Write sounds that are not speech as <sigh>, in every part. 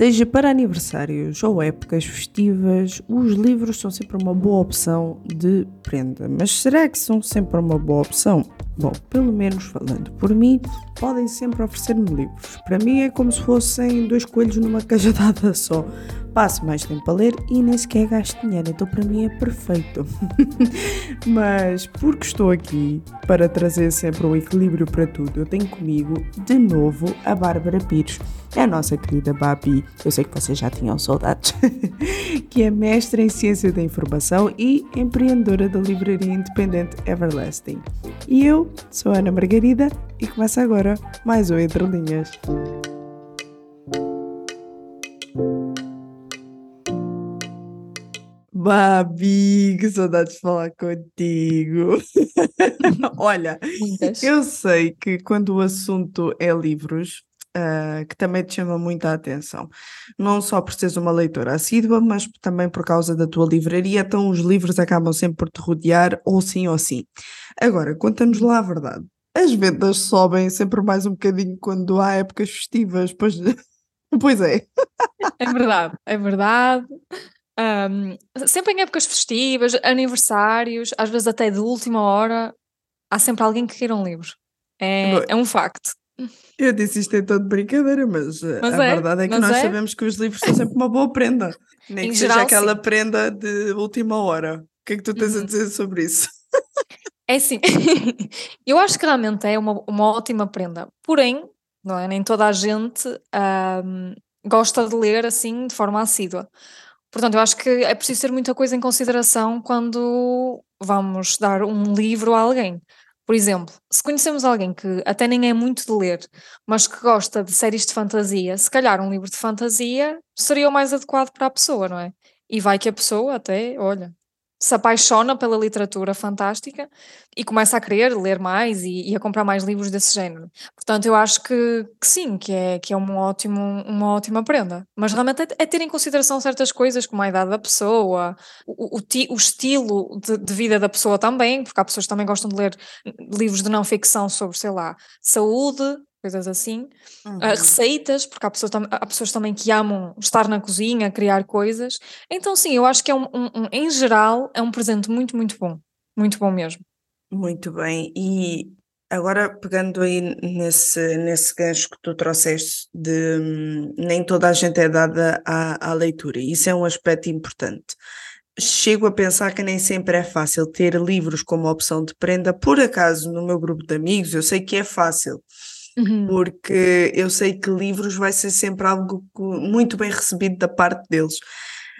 Seja para aniversários ou épocas festivas, os livros são sempre uma boa opção de prenda. Mas será que são sempre uma boa opção? Bom, pelo menos falando por mim, podem sempre oferecer-me livros. Para mim é como se fossem dois coelhos numa <laughs> cajadada só. Passo mais tempo a ler e nem sequer gasto dinheiro, então para mim é perfeito. <laughs> Mas porque estou aqui para trazer sempre um equilíbrio para tudo, eu tenho comigo de novo a Bárbara Pires, a nossa querida Babi. Eu sei que vocês já tinham saudades, <laughs> que é mestra em ciência da informação e empreendedora da livraria independente Everlasting. E eu sou Ana Margarida e começa agora mais um Entre Linhas. Babi, que saudade de falar contigo. <laughs> Olha, Muitas. eu sei que quando o assunto é livros, uh, que também te chama muita atenção, não só por seres uma leitora assídua, mas também por causa da tua livraria, então os livros acabam sempre por te rodear, ou sim ou sim. Agora, conta-nos lá a verdade. As vendas sobem sempre mais um bocadinho quando há épocas festivas, pois, <laughs> pois é. É verdade, é verdade. Um, sempre em épocas festivas, aniversários, às vezes até de última hora, há sempre alguém que queira um livro. É, é um facto. Eu disse isto em todo brincadeira, mas, eh, mas a é, verdade é que nós é. sabemos que os livros são sempre uma boa prenda. Nem em que geral, seja aquela sim. prenda de última hora. O que é que tu tens uhum. a dizer sobre isso? É assim, <laughs> eu acho que realmente é uma, uma ótima prenda. Porém, não é? Nem toda a gente um, gosta de ler assim de forma assídua. Portanto, eu acho que é preciso ter muita coisa em consideração quando vamos dar um livro a alguém. Por exemplo, se conhecemos alguém que até nem é muito de ler, mas que gosta de séries de fantasia, se calhar um livro de fantasia seria o mais adequado para a pessoa, não é? E vai que a pessoa até, olha, se apaixona pela literatura fantástica e começa a querer ler mais e, e, a comprar mais livros desse género. Portanto, eu acho que, que sim, que é, que é um ótimo, uma ótima prenda. Mas realmente é, é, ter em consideração certas coisas, como a idade da pessoa, o, o, o estilo de, de, vida da pessoa também, porque há pessoas que também gostam de ler livros de não ficção sobre, sei lá, saúde, coisas assim. Uhum. Uh, receitas, porque há pessoas, há pessoas também que amam estar na cozinha, criar coisas. Então, sim, eu acho que é um, um, um, em geral, é um presente muito, muito bom. Muito bom mesmo. Muito bem. E agora, pegando aí nesse, nesse gancho que tu trouxeste, de hum, nem toda a gente é dada à, à leitura, isso é um aspecto importante. Chego a pensar que nem sempre é fácil ter livros como opção de prenda. Por acaso, no meu grupo de amigos, eu sei que é fácil Uhum. porque eu sei que livros vai ser sempre algo muito bem recebido da parte deles.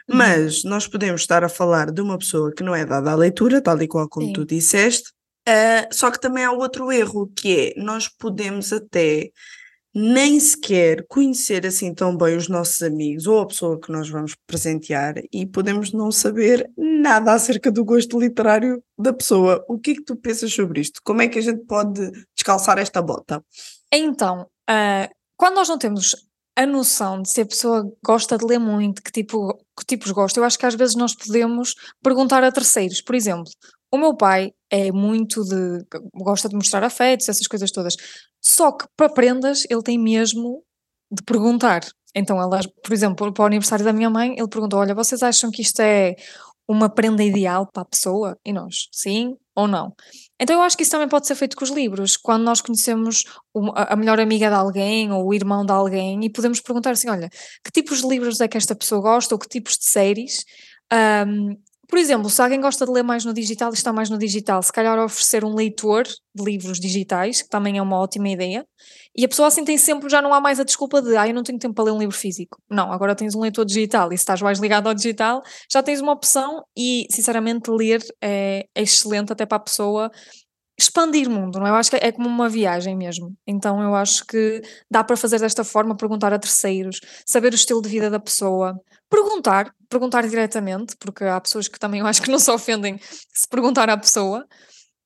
Uhum. Mas nós podemos estar a falar de uma pessoa que não é dada à leitura, tal e qual como Sim. tu disseste, uh, só que também há outro erro, que é nós podemos até nem sequer conhecer assim tão bem os nossos amigos ou a pessoa que nós vamos presentear e podemos não saber nada acerca do gosto literário da pessoa. O que é que tu pensas sobre isto? Como é que a gente pode descalçar esta bota? Então, uh, quando nós não temos a noção de se a pessoa gosta de ler muito, que, tipo, que tipos gosta, eu acho que às vezes nós podemos perguntar a terceiros. Por exemplo, o meu pai é muito de. gosta de mostrar afetos, essas coisas todas. Só que para prendas ele tem mesmo de perguntar. Então, ela, por exemplo, para o aniversário da minha mãe, ele perguntou: Olha, vocês acham que isto é uma prenda ideal para a pessoa? E nós, sim ou não? Então eu acho que isso também pode ser feito com os livros, quando nós conhecemos a melhor amiga de alguém ou o irmão de alguém e podemos perguntar assim, olha, que tipos de livros é que esta pessoa gosta ou que tipos de séries um, por exemplo, se alguém gosta de ler mais no digital e está mais no digital, se calhar oferecer um leitor de livros digitais, que também é uma ótima ideia, e a pessoa assim tem sempre, já não há mais a desculpa de, ah, eu não tenho tempo para ler um livro físico. Não, agora tens um leitor digital e se estás mais ligado ao digital, já tens uma opção e, sinceramente, ler é, é excelente até para a pessoa expandir o mundo, não é? Eu acho que é como uma viagem mesmo. Então eu acho que dá para fazer desta forma, perguntar a terceiros, saber o estilo de vida da pessoa, perguntar, perguntar diretamente, porque há pessoas que também eu acho que não se ofendem se perguntar à pessoa.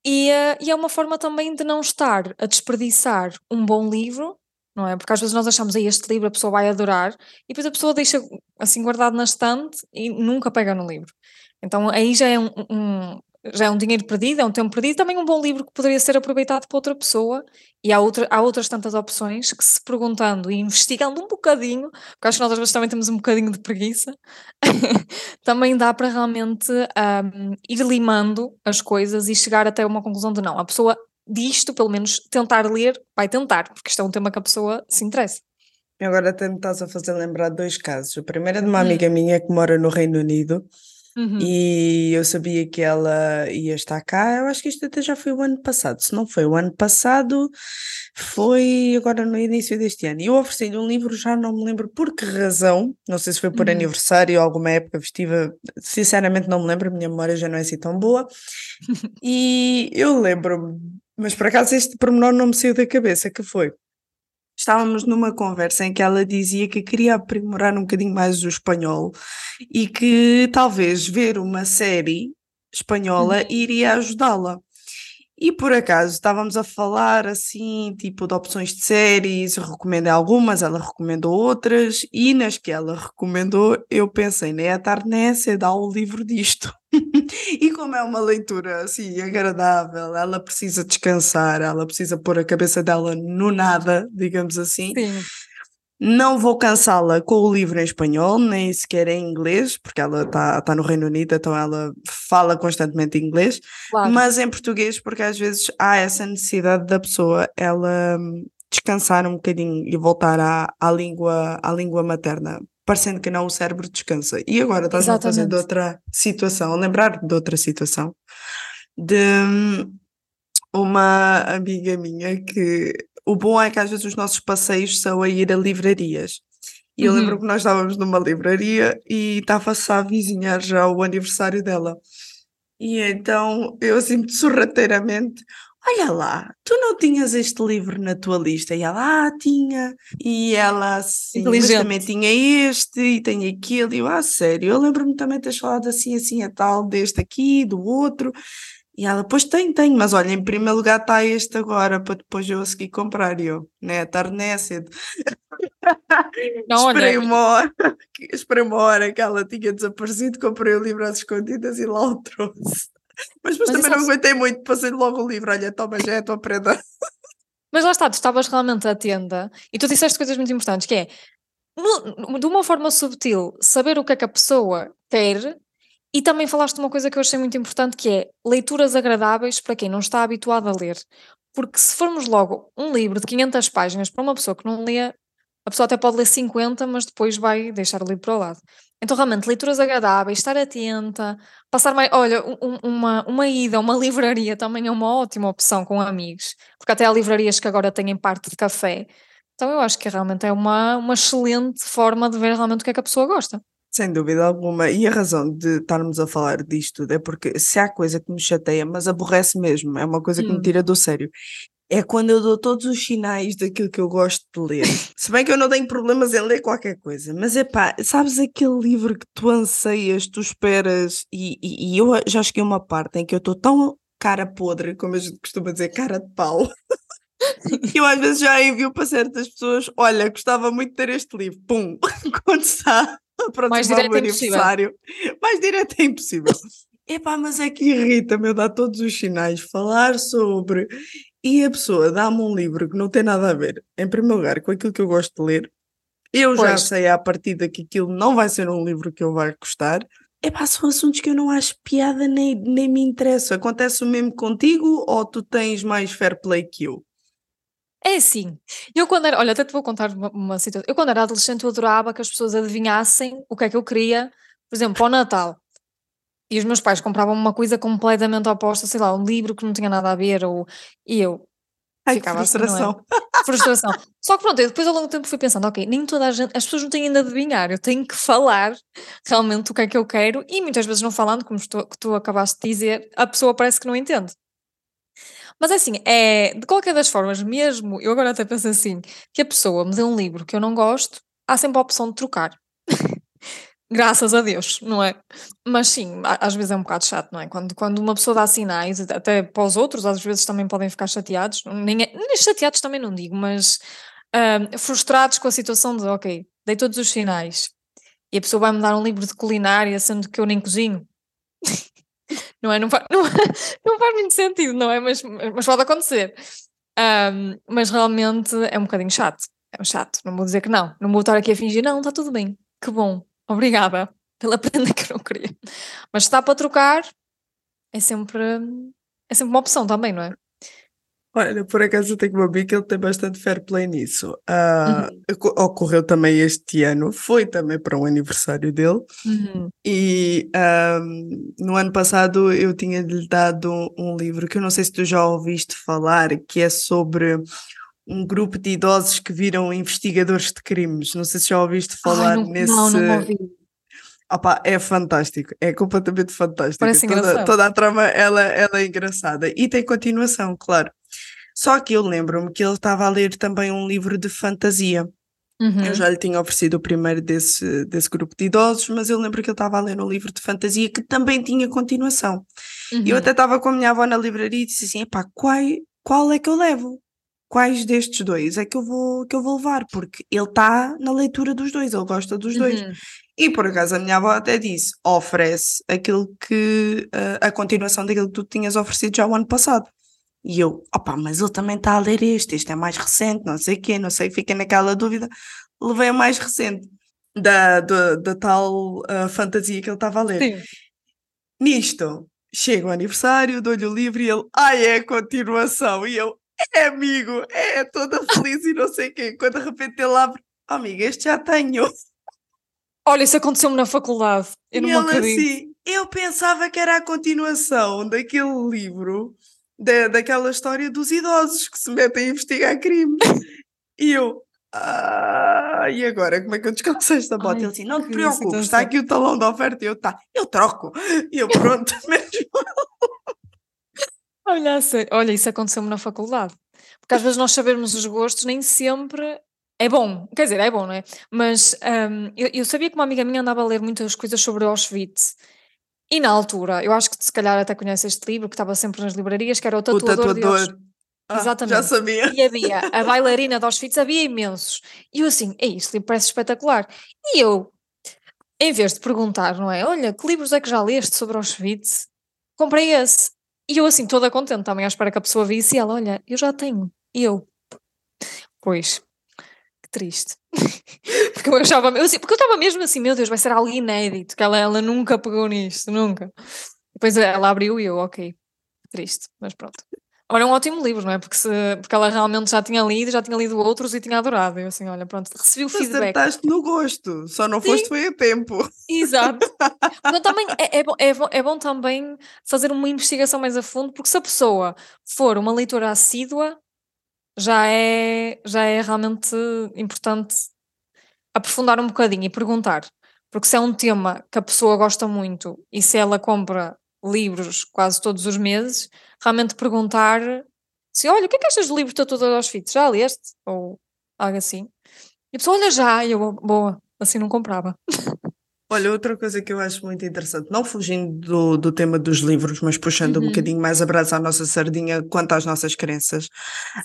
E, uh, e é uma forma também de não estar a desperdiçar um bom livro, não é? Porque às vezes nós achamos, aí este livro a pessoa vai adorar, e depois a pessoa deixa assim guardado na estante e nunca pega no livro. Então aí já é um, um já é um dinheiro perdido, é um tempo perdido, também um bom livro que poderia ser aproveitado por outra pessoa. E há, outra, há outras tantas opções que, se perguntando e investigando um bocadinho, porque acho que nós às vezes também temos um bocadinho de preguiça, <laughs> também dá para realmente um, ir limando as coisas e chegar até uma conclusão de não. A pessoa disto, pelo menos tentar ler, vai tentar, porque isto é um tema que a pessoa se interessa. Agora até me estás a fazer lembrar dois casos. O primeiro é de uma hum. amiga minha que mora no Reino Unido Uhum. E eu sabia que ela ia estar cá. Eu acho que isto até já foi o ano passado. Se não foi o ano passado, foi agora no início deste ano. E eu ofereci-lhe um livro, já não me lembro por que razão. Não sei se foi por uhum. aniversário ou alguma época festiva. Sinceramente, não me lembro. A minha memória já não é assim tão boa. <laughs> e eu lembro-me, mas por acaso este pormenor não me saiu da cabeça, que foi estávamos numa conversa em que ela dizia que queria aprimorar um bocadinho mais o espanhol e que talvez ver uma série espanhola uhum. iria ajudá-la. E por acaso estávamos a falar assim, tipo de opções de séries, recomendei algumas, ela recomendou outras, e nas que ela recomendou, eu pensei, nem a tarde nem a cedo, o livro disto. <laughs> e como é uma leitura assim agradável, ela precisa descansar, ela precisa pôr a cabeça dela no nada, digamos assim. Sim. Não vou cansá-la com o livro em espanhol, nem sequer em inglês, porque ela está tá no Reino Unido, então ela fala constantemente inglês, claro. mas em português, porque às vezes há essa necessidade da pessoa ela hum, descansar um bocadinho e voltar à, à, língua, à língua materna, parecendo que não o cérebro descansa. E agora estás a fazer de outra situação, lembrar de outra situação, de hum, uma amiga minha que o bom é que às vezes os nossos passeios são a ir a livrarias. E eu uhum. lembro que nós estávamos numa livraria e estava-se a avizinhar já o aniversário dela. E então eu assim, sorrateiramente, olha lá, tu não tinhas este livro na tua lista? E ela, ah, tinha. E ela, assim, também tinha este e tem aquele. E eu, ah, sério, eu lembro-me também de ter falado assim, assim, a tal, deste aqui, do outro. E ela, pois tem, tem, mas olha, em primeiro lugar está este agora, para depois eu a seguir comprar. E eu, né, tarde nem é cedo. <laughs> Não, esperei, olha... uma hora, <laughs> esperei uma hora que ela tinha desaparecido, comprei o livro às escondidas e lá o trouxe. Mas, mas também não aguentei muito, passei logo o livro, olha, toma, já é a tua prenda. <laughs> Mas lá está, tu estavas realmente atenta e tu disseste coisas muito importantes, que é, de uma forma subtil, saber o que é que a pessoa quer e também falaste uma coisa que eu achei muito importante, que é leituras agradáveis para quem não está habituado a ler. Porque se formos logo um livro de 500 páginas para uma pessoa que não lê, a pessoa até pode ler 50, mas depois vai deixar o livro para o lado. Então, realmente, leituras agradáveis, estar atenta, passar mais. Olha, um, uma, uma ida a uma <laughs> livraria também é uma ótima opção com amigos, porque até há livrarias que agora têm parte de café. Então, eu acho que realmente é uma, uma excelente forma de ver realmente o que é que a pessoa gosta. Sem dúvida alguma. E a razão de estarmos a falar disto tudo é porque se há coisa que me chateia, mas aborrece mesmo, é uma coisa que me hum. tira do sério, é quando eu dou todos os sinais daquilo que eu gosto de ler. se bem que eu não tenho problemas em ler qualquer coisa, mas é pá, sabes aquele livro que tu anseias, tu esperas, e, e, e eu já cheguei a uma parte em que eu estou tão cara podre, como a gente costuma dizer, cara de pau. <laughs> eu às vezes já envio para certas pessoas: olha, gostava muito de ter este livro. Pum, <laughs> quando está <laughs> mais direto o é aniversário. Mais direto é impossível. Epá, mas é que irrita-me, eu dar todos os sinais, falar sobre. E a pessoa dá-me um livro que não tem nada a ver, em primeiro lugar, com aquilo que eu gosto de ler. Eu pois. já sei à partida que aquilo não vai ser um livro que eu vai gostar. Epá, são assuntos que eu não acho piada nem, nem me interessa. Acontece o mesmo contigo ou tu tens mais fair play que eu? É assim, eu quando era, olha, até te vou contar uma, uma situação. Eu quando era adolescente eu adorava que as pessoas adivinhassem o que é que eu queria, por exemplo, para o Natal. E os meus pais compravam uma coisa completamente oposta, sei lá, um livro que não tinha nada a ver, ou, e eu Ai, ficava frustração. Assim, <laughs> é? Frustração. Só que pronto, eu depois ao longo do tempo fui pensando, ok, nem toda a gente, as pessoas não têm ainda a adivinhar, eu tenho que falar realmente o que é que eu quero, e muitas vezes não falando, como tu, que tu acabaste de dizer, a pessoa parece que não entende. Mas é assim, é, de qualquer das formas, mesmo, eu agora até penso assim, que a pessoa me dê um livro que eu não gosto, há sempre a opção de trocar. <laughs> Graças a Deus, não é? Mas sim, às vezes é um bocado chato, não é? Quando, quando uma pessoa dá sinais, até para os outros, às vezes também podem ficar chateados, nem, é, nem chateados também não digo, mas uh, frustrados com a situação de, ok, dei todos os sinais e a pessoa vai me dar um livro de culinária, sendo que eu nem cozinho. <laughs> não é? Não faz, <laughs> não, não faz muito sentido, não é? Mas, mas pode acontecer. Um, mas realmente é um bocadinho chato. É um chato, não vou dizer que não. Não vou estar aqui a fingir, não, está tudo bem. Que bom, obrigada pela <laughs> prenda que eu não queria. Mas se está para trocar, é sempre, é sempre uma opção também, não é? Olha, por acaso eu tenho uma amiga que ele tem bastante fair play nisso. Uh, uhum. Ocorreu também este ano, foi também para um aniversário dele, uhum. e um, no ano passado eu tinha-lhe dado um livro que eu não sei se tu já ouviste falar, que é sobre um grupo de idosos que viram investigadores de crimes. Não sei se já ouviste falar Ai, não, nesse. Não, não ouvi. Opa, é fantástico, é completamente fantástico. Parece toda, toda a trama ela, ela é engraçada e tem continuação, claro. Só que eu lembro-me que ele estava a ler também um livro de fantasia. Uhum. Eu já lhe tinha oferecido o primeiro desse, desse grupo de idosos, mas eu lembro que ele estava a ler um livro de fantasia que também tinha continuação. Uhum. E eu uhum. até estava com a minha avó na livraria e disse assim: epá, qual, qual é que eu levo? Quais destes dois é que eu vou, que eu vou levar? Porque ele está na leitura dos dois, ele gosta dos dois. Uhum. E por acaso a minha avó até disse: oferece aquilo que uh, a continuação daquilo que tu tinhas oferecido já o ano passado. E eu, opa, mas ele também está a ler este, este é mais recente, não sei o quê, não sei, fiquei naquela dúvida. Levei a mais recente da, da, da tal uh, fantasia que ele estava a ler. Sim. Nisto, chega o aniversário, dou-lhe o livro e ele, ai, é a continuação. E eu, é amigo, é toda feliz e não sei o quê. Quando de repente ele abre, oh, amiga, este já tenho. Olha, isso aconteceu-me na faculdade. Eu não e ele acredito. assim, eu pensava que era a continuação daquele livro da, daquela história dos idosos que se metem a investigar crimes. e eu, ah, e agora como é que eu descanso esta bota? Ele assim, não te preocupes, está aqui o talão da oferta. E eu, tá, eu troco. E eu, pronto, <laughs> mesmo. olha, olha, isso aconteceu-me na faculdade. Porque às vezes nós sabermos os gostos nem sempre é bom, quer dizer, é bom, não é? Mas um, eu, eu, sabia que uma amiga minha andava a ler muitas coisas sobre Auschwitz e na altura, eu acho que se calhar até conhece este livro, que estava sempre nas livrarias, que era o Tatuador, o tatuador. de Ah, Exatamente. Já sabia. E havia a bailarina de Auschwitz, havia imensos. E eu assim, é isso, livro parece espetacular. E eu, em vez de perguntar, não é? Olha, que livros é que já leste sobre Auschwitz? Comprei esse. E eu assim, toda contente também, à espera que a pessoa visse, e ela, olha, eu já tenho. E eu, pois, triste. <laughs> porque eu achava, eu, assim, porque eu estava mesmo assim, meu Deus, vai ser algo inédito, que ela, ela nunca pegou nisto, nunca. Depois ela abriu e eu, ok, triste, mas pronto. Agora é um ótimo livro, não é? Porque, se, porque ela realmente já tinha lido, já tinha lido outros e tinha adorado. Eu assim, olha, pronto, recebi o Mas feedback. Acertaste no gosto, só não Sim. foste foi a tempo. Exato. <laughs> então também é, é, bom, é, bom, é bom também fazer uma investigação mais a fundo, porque se a pessoa for uma leitora assídua, já é, já é realmente importante aprofundar um bocadinho e perguntar. Porque se é um tema que a pessoa gosta muito e se ela compra livros quase todos os meses, realmente perguntar se, olha, o que é que achas do livro Tatu aos Auschwitz? Já leste? Ou algo assim. E a pessoa, olha já, e eu, boa, assim não comprava. <laughs> Olha, outra coisa que eu acho muito interessante, não fugindo do, do tema dos livros, mas puxando uhum. um bocadinho mais a brasa à nossa sardinha quanto às nossas crenças.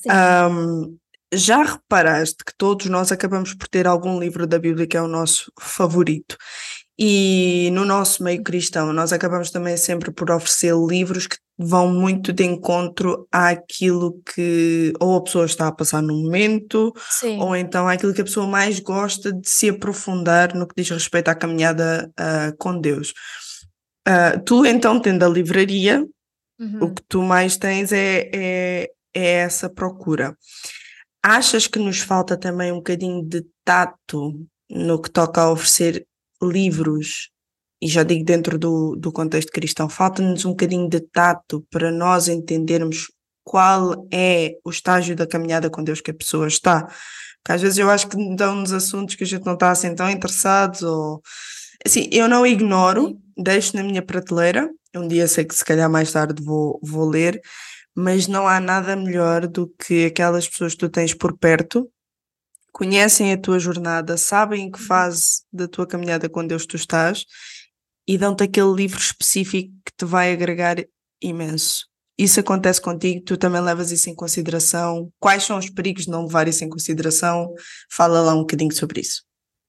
Um, já reparaste que todos nós acabamos por ter algum livro da Bíblia que é o nosso favorito? E no nosso meio cristão, nós acabamos também sempre por oferecer livros que vão muito de encontro àquilo que ou a pessoa está a passar no momento, Sim. ou então àquilo que a pessoa mais gosta de se aprofundar no que diz respeito à caminhada uh, com Deus. Uh, tu, então, tendo a livraria, uhum. o que tu mais tens é, é, é essa procura. Achas que nos falta também um bocadinho de tato no que toca a oferecer livros, e já digo dentro do, do contexto cristão, falta-nos um bocadinho de tato para nós entendermos qual é o estágio da caminhada com Deus que a pessoa está. Porque às vezes eu acho que dão-nos assuntos que a gente não está assim tão interessados, ou assim, eu não ignoro, deixo na minha prateleira. Um dia sei que se calhar mais tarde vou, vou ler, mas não há nada melhor do que aquelas pessoas que tu tens por perto conhecem a tua jornada, sabem em que uhum. fase da tua caminhada com Deus tu estás e dão-te aquele livro específico que te vai agregar imenso. Isso acontece contigo, tu também levas isso em consideração. Quais são os perigos de não levar isso em consideração? Fala lá um bocadinho sobre isso.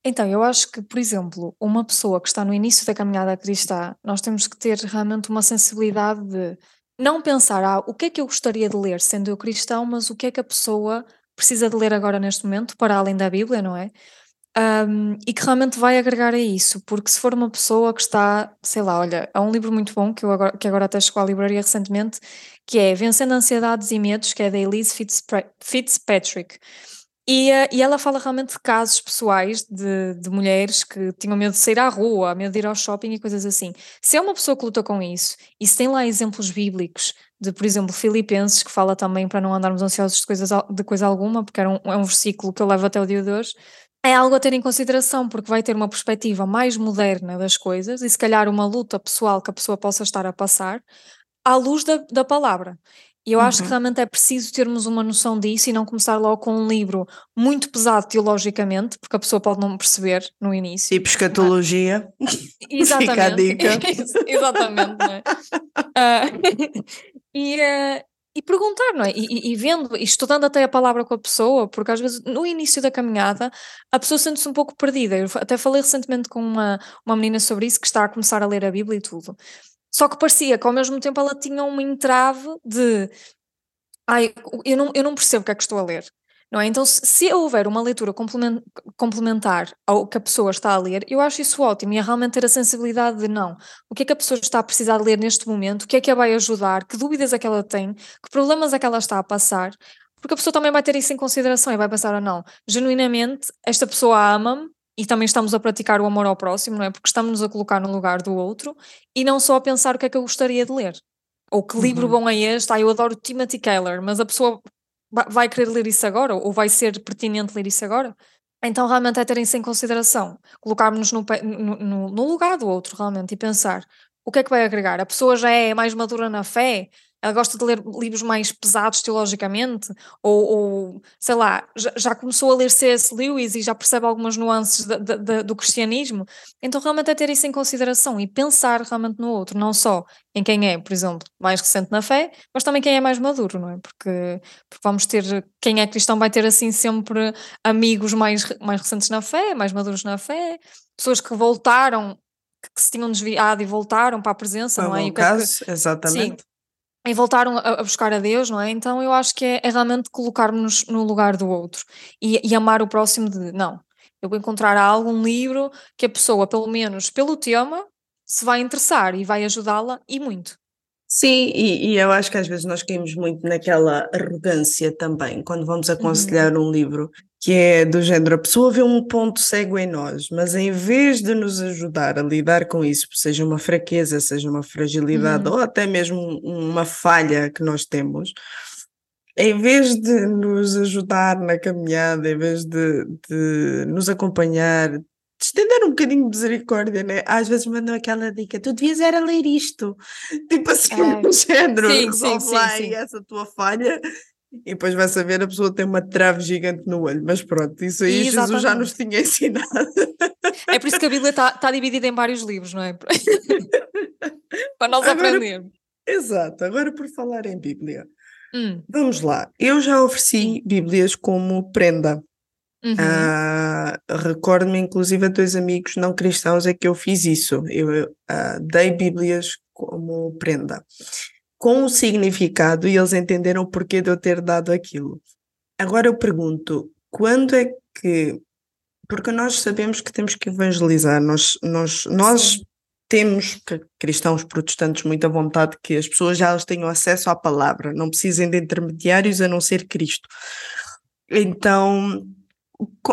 Então, eu acho que, por exemplo, uma pessoa que está no início da caminhada cristã, nós temos que ter realmente uma sensibilidade de não pensar, ah, o que é que eu gostaria de ler sendo eu cristão, mas o que é que a pessoa precisa de ler agora neste momento, para além da Bíblia, não é? Um, e que realmente vai agregar a isso, porque se for uma pessoa que está, sei lá, olha, há um livro muito bom que, eu agora, que agora até chegou à livraria recentemente, que é Vencendo Ansiedades e Medos, que é da Elise Fitzpatrick. E, uh, e ela fala realmente de casos pessoais de, de mulheres que tinham medo de sair à rua, medo de ir ao shopping e coisas assim. Se é uma pessoa que luta com isso, e se tem lá exemplos bíblicos de, por exemplo, Filipenses, que fala também para não andarmos ansiosos de, coisas, de coisa alguma, porque era um, é um versículo que eu levo até o dia de hoje, é algo a ter em consideração, porque vai ter uma perspectiva mais moderna das coisas e se calhar uma luta pessoal que a pessoa possa estar a passar à luz da, da palavra. E eu uhum. acho que uhum. realmente é preciso termos uma noção disso e não começar logo com um livro muito pesado teologicamente, porque a pessoa pode não perceber no início. Tipo escatologia. Exatamente. Fica a dica. <laughs> Exatamente. Não é? uh, <laughs> e, uh, e perguntar, não é? E, e, vendo, e estudando até a palavra com a pessoa, porque às vezes no início da caminhada a pessoa sente-se um pouco perdida. Eu até falei recentemente com uma, uma menina sobre isso que está a começar a ler a Bíblia e tudo. Só que parecia que ao mesmo tempo ela tinha um entrave de ai, eu não, eu não percebo o que é que estou a ler. Não é? Então, se, se houver uma leitura complementar ao que a pessoa está a ler, eu acho isso ótimo e é realmente ter a sensibilidade de não. O que é que a pessoa está a precisar de ler neste momento? O que é que a vai ajudar? Que dúvidas é que ela tem? Que problemas é que ela está a passar? Porque a pessoa também vai ter isso em consideração e vai pensar, ah, não, genuinamente, esta pessoa ama-me e também estamos a praticar o amor ao próximo, não é? Porque estamos-nos a colocar no lugar do outro e não só a pensar o que é que eu gostaria de ler. Ou que livro uhum. bom é este? Ah, eu adoro Timothy Keller, mas a pessoa vai querer ler isso agora ou vai ser pertinente ler isso agora? Então, realmente é terem isso em consideração, colocarmos no, no, no, lugar do outro, realmente, e pensar o que é que vai agregar? A pessoa já é mais madura na fé? Ela gosta de ler livros mais pesados teologicamente, ou, ou sei lá, já, já, começou a ler C.S. Lewis e já percebe algumas nuances de, de, de, do cristianismo. Então, realmente é ter isso em consideração e pensar realmente no outro, não só em quem é, por exemplo, mais recente na fé, mas também quem é mais maduro, não é? Porque, porque vamos ter, quem é cristão vai ter assim sempre amigos mais, mais recentes na fé, mais maduros na fé, pessoas que voltaram que se tinham desviado e voltaram para a presença, não é? Caso, que, exatamente. Sim, e voltaram a, buscar a Deus, não é? Então eu acho que é, é realmente colocarmos no lugar do outro e, e, amar o próximo de não. Eu vou encontrar algo, um livro que a pessoa, pelo menos pelo tema, se vai interessar e vai ajudá-la e muito. Sim, e, e, eu acho que às vezes nós caímos muito naquela arrogância também, quando vamos uhum. aconselhar uhum. um livro que é do género, a pessoa vê um ponto cego em nós, mas em vez de nos ajudar a lidar com isso, seja uma fraqueza, seja uma fragilidade uhum. ou até mesmo uma falha que nós temos, em vez de nos ajudar na caminhada, em vez de, de nos acompanhar, estender um bocadinho de misericórdia, né? Às vezes mandam aquela dica, tu devias era ler isto, <laughs> tipo assim, é. no género, sim, sim, sim, sim. essa tua falha e depois vai saber, a pessoa tem uma trave gigante no olho. Mas pronto, isso aí Exatamente. Jesus já nos tinha <laughs> ensinado. É por isso que a Bíblia está tá dividida em vários livros, não é? <laughs> Para nós agora, aprendermos. Exato. Agora, por falar em Bíblia, hum. vamos lá. Eu já ofereci Bíblias como prenda. Uhum. Uh, Recordo-me, inclusive, a dois amigos não cristãos é que eu fiz isso. Eu uh, dei Bíblias como prenda com o significado e eles entenderam o porquê de eu ter dado aquilo. Agora eu pergunto, quando é que. Porque nós sabemos que temos que evangelizar, nós, nós, nós temos, cristãos protestantes, muita vontade que as pessoas já tenham acesso à palavra, não precisem de intermediários a não ser Cristo. Então,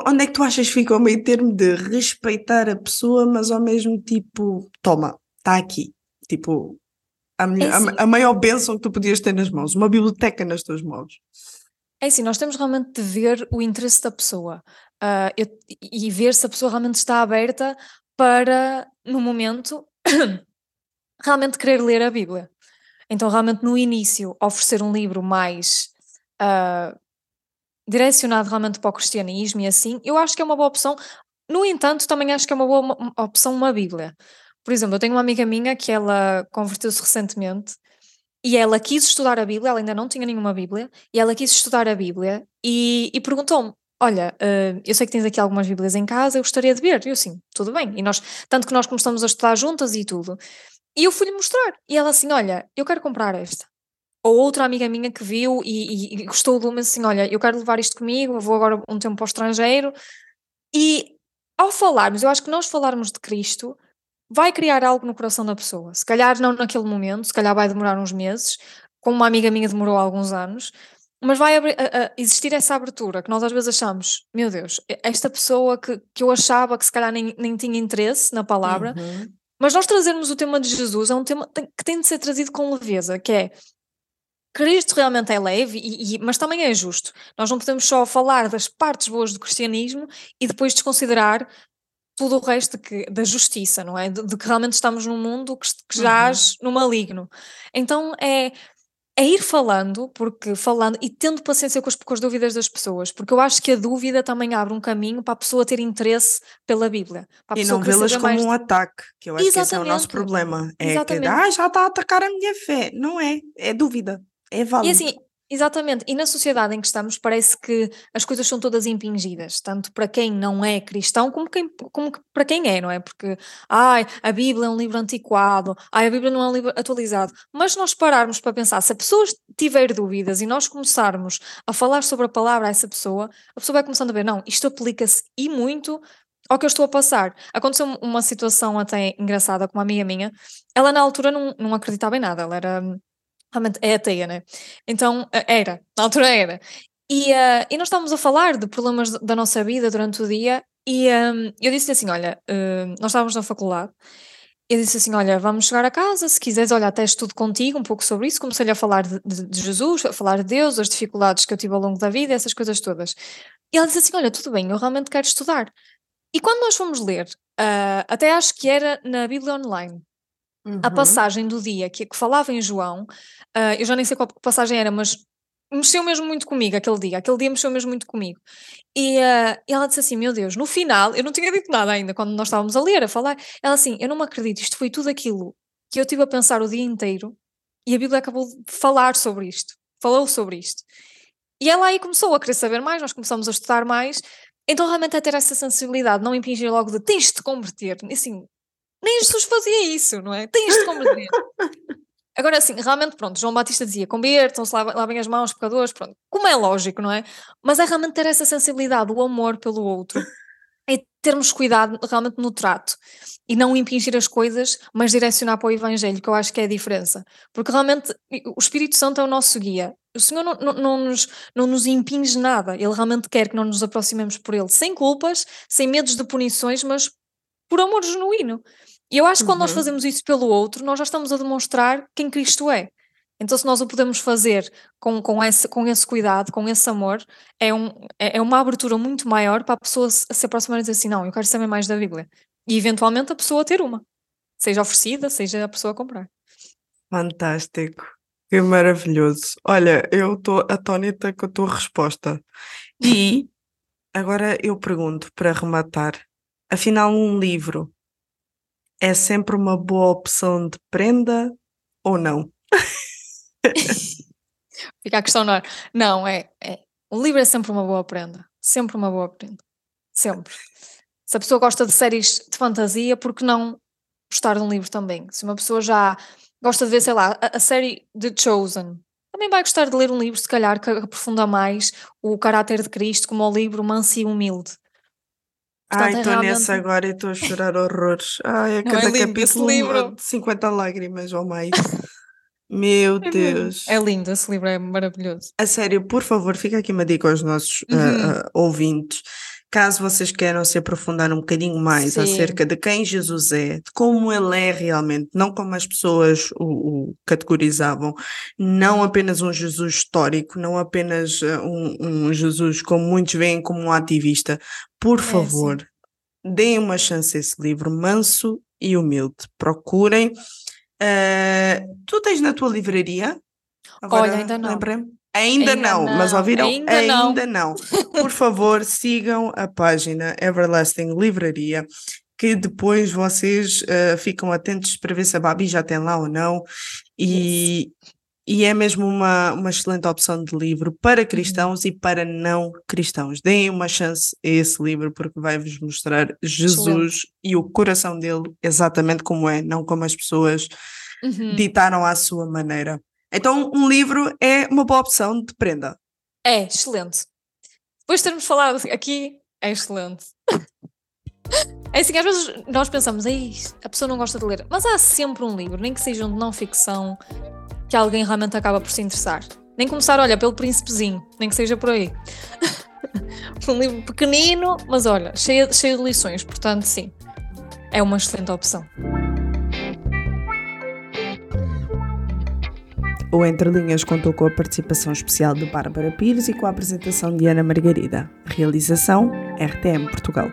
onde é que tu achas que fica o meio termo de respeitar a pessoa, mas ao mesmo tipo, toma, está aqui. Tipo, a, é assim. a, a, maior bênção que tu podias ter nas mãos, uma biblioteca nas tuas mãos. É assim, nós temos realmente de ver o interesse da pessoa uh, eu, e ver se a pessoa realmente está aberta para, no momento, <coughs> realmente querer ler a Bíblia. Então, realmente, no início, oferecer um livro mais uh, direcionado realmente para o cristianismo e assim, eu acho que é uma boa opção. No entanto, também acho que é uma boa opção uma Bíblia. Por exemplo, eu tenho uma amiga minha que ela converteu-se recentemente e ela quis estudar a Bíblia, ela ainda não tinha nenhuma Bíblia, e ela quis estudar a Bíblia e, e perguntou-me: olha, uh, eu sei que tens aqui algumas bíblias em casa, eu gostaria de ver. Eu assim, tudo bem. E nós, tanto que nós começamos a estudar juntas e tudo. E eu fui-lhe mostrar. E ela assim, olha, eu quero comprar esta. Ou outra amiga minha que viu e, e, e gostou de uma assim, olha, eu quero levar isto comigo, vou agora um tempo para o estrangeiro. E ao falarmos, eu acho que nós falarmos de Cristo vai criar algo no coração da pessoa. Se calhar não naquele momento, se calhar vai demorar uns meses, como uma amiga minha demorou alguns anos, mas vai abrir, a, a existir essa abertura que nós às vezes achamos, meu Deus, esta pessoa que, que eu achava que se calhar nem, nem tinha interesse na palavra, uhum. mas nós trazermos o tema de Jesus é um tema que tem de ser trazido com leveza, que é Cristo realmente é leve, e, e, mas também é justo. Nós não podemos só falar das partes boas do cristianismo e depois desconsiderar tudo o resto que, da justiça, não é? De, de, que realmente estamos num mundo que, que jaz uhum. no maligno. Então é é ir falando, porque falando e tendo paciência com as, com as, dúvidas das pessoas, porque eu acho que a dúvida também abre um caminho para a pessoa ter interesse pela Bíblia. e não vê-las como mais... um ataque, que eu acho Exatamente. que esse é o nosso problema. É Exatamente. que ah, já está a atacar a minha fé. Não é, é dúvida, é válido. E assim, Exatamente, e na sociedade em que estamos parece que as coisas são todas impingidas, tanto para quem não é cristão como, quem, como para quem é, não é? Porque, ai, a Bíblia é um livro antiquado, ai, a Bíblia não é um livro atualizado. Mas se nós pararmos para pensar, se a pessoa tiver dúvidas e nós começarmos a falar sobre a palavra a essa pessoa, a pessoa vai começando a ver, não, isto aplica-se e muito ao que eu estou a passar. Aconteceu uma situação até engraçada com uma amiga minha, ela na altura não, não acreditava em nada, ela era realmente é ateia, né? Então, era, na altura era. E, uh, e nós estávamos a falar de problemas da nossa vida durante o dia e um, eu disse assim, olha, uh, nós estávamos na faculdade, eu disse assim, olha, vamos chegar a casa, se quiseres, olha, até estudo contigo um pouco sobre isso, comecei a falar de, de, de, Jesus, a falar de Deus, as dificuldades que eu tive ao longo da vida, essas coisas todas. E ela disse assim, olha, tudo bem, eu realmente quero estudar. E quando nós fomos ler, uh, até acho que era na Bíblia Online, Uhum. A passagem do dia que, que falava em João, uh, eu já nem sei qual passagem era, mas mexeu mesmo muito comigo aquele dia. Aquele dia mexeu mesmo muito comigo. E, uh, e ela disse assim: Meu Deus, no final, eu não tinha dito nada ainda quando nós estávamos a ler, a falar. Ela assim: Eu não me acredito, isto foi tudo aquilo que eu tive a pensar o dia inteiro e a Bíblia acabou de falar sobre isto, falou sobre isto. E ela aí começou a querer saber mais, nós começamos a estudar mais. Então, realmente, a ter essa sensibilidade, não impingir logo de tens de te converter. Assim, nem Jesus fazia isso, não é? Tens de converter. Agora, assim, realmente, pronto, João Batista dizia: convertam-se, lavem as mãos, pecadores, pronto. Como é lógico, não é? Mas é realmente ter essa sensibilidade, o amor pelo outro. É termos cuidado realmente no trato e não impingir as coisas, mas direcionar para o Evangelho, que eu acho que é a diferença. Porque realmente o Espírito Santo é o nosso guia. O Senhor não, não, não, nos, não nos impinge nada, Ele realmente quer que não nos aproximemos por Ele, sem culpas, sem medos de punições, mas por amor genuíno. E eu acho que quando nós uhum. fazemos isso pelo outro, nós já estamos a demonstrar quem Cristo é. Então, se nós o podemos fazer com, com, esse, com esse cuidado, com esse amor, é, um, é, é uma abertura muito maior para a pessoa se, se aproximar e dizer assim: não, eu quero saber mais da Bíblia. E eventualmente a pessoa ter uma, seja oferecida, seja a pessoa comprar. Fantástico, que maravilhoso. Olha, eu estou atónita com a tua resposta. E agora eu pergunto, para rematar: afinal, um livro é sempre uma boa opção de prenda ou não? <laughs> Fica a questão não é? Não, é, é. O livro é sempre uma boa prenda. Sempre uma boa prenda. Sempre. Se a pessoa gosta de séries de fantasia, por que não gostar de um livro também? Se uma pessoa já gosta de ver, sei lá, a, a série The Chosen, também vai gostar de ler um livro, se calhar, que aprofunda mais o caráter de Cristo, como o livro Manso e Humilde. Ai, estou realmente... nesse agora e estou a chorar horrores. Ai, a Não, é cada é capítulo livro. 50 lágrimas ou mais. <laughs> Meu é Deus. É lindo, esse livro é maravilhoso. A sério, por favor, fica aqui uma dica aos nossos uhum. uh, uh, ouvintes. Caso vocês queiram se aprofundar um bocadinho mais Sim. acerca de quem Jesus é, de como ele é realmente, não como as pessoas o, o categorizavam, não apenas um Jesus histórico, não apenas uh, um, um Jesus como muitos veem como um ativista, por é, favor, sim. deem uma chance a esse livro, manso e humilde. Procurem. Uh, tu tens na tua livraria? Agora, Olha, ainda não. Ainda, ainda não, não, mas ouviram? Ainda, ainda não. não. Por favor, <laughs> sigam a página Everlasting Livraria, que depois vocês uh, ficam atentos para ver se a Babi já tem lá ou não. E, e é mesmo uma, uma excelente opção de livro para cristãos uhum. e para não cristãos. Deem uma chance a esse livro porque vai-vos mostrar Jesus excelente. e o coração dele exatamente como é, não como as pessoas uhum. ditaram à sua maneira. Então, um livro é uma boa opção de prenda. É, excelente. Depois de termos falado aqui, é excelente. <laughs> É assim, às vezes nós pensamos, a pessoa não gosta de ler, mas há sempre um livro, nem que seja de não ficção, que alguém realmente acaba por se interessar. Nem começar, olha, pelo príncipezinho, nem que seja por aí. <laughs> um livro pequenino, mas olha, cheio, cheio de lições, portanto, sim, é uma excelente opção. O Entre Linhas contou com a participação especial de Bárbara Pires e com a apresentação de Ana Margarida. Realização RTM Portugal.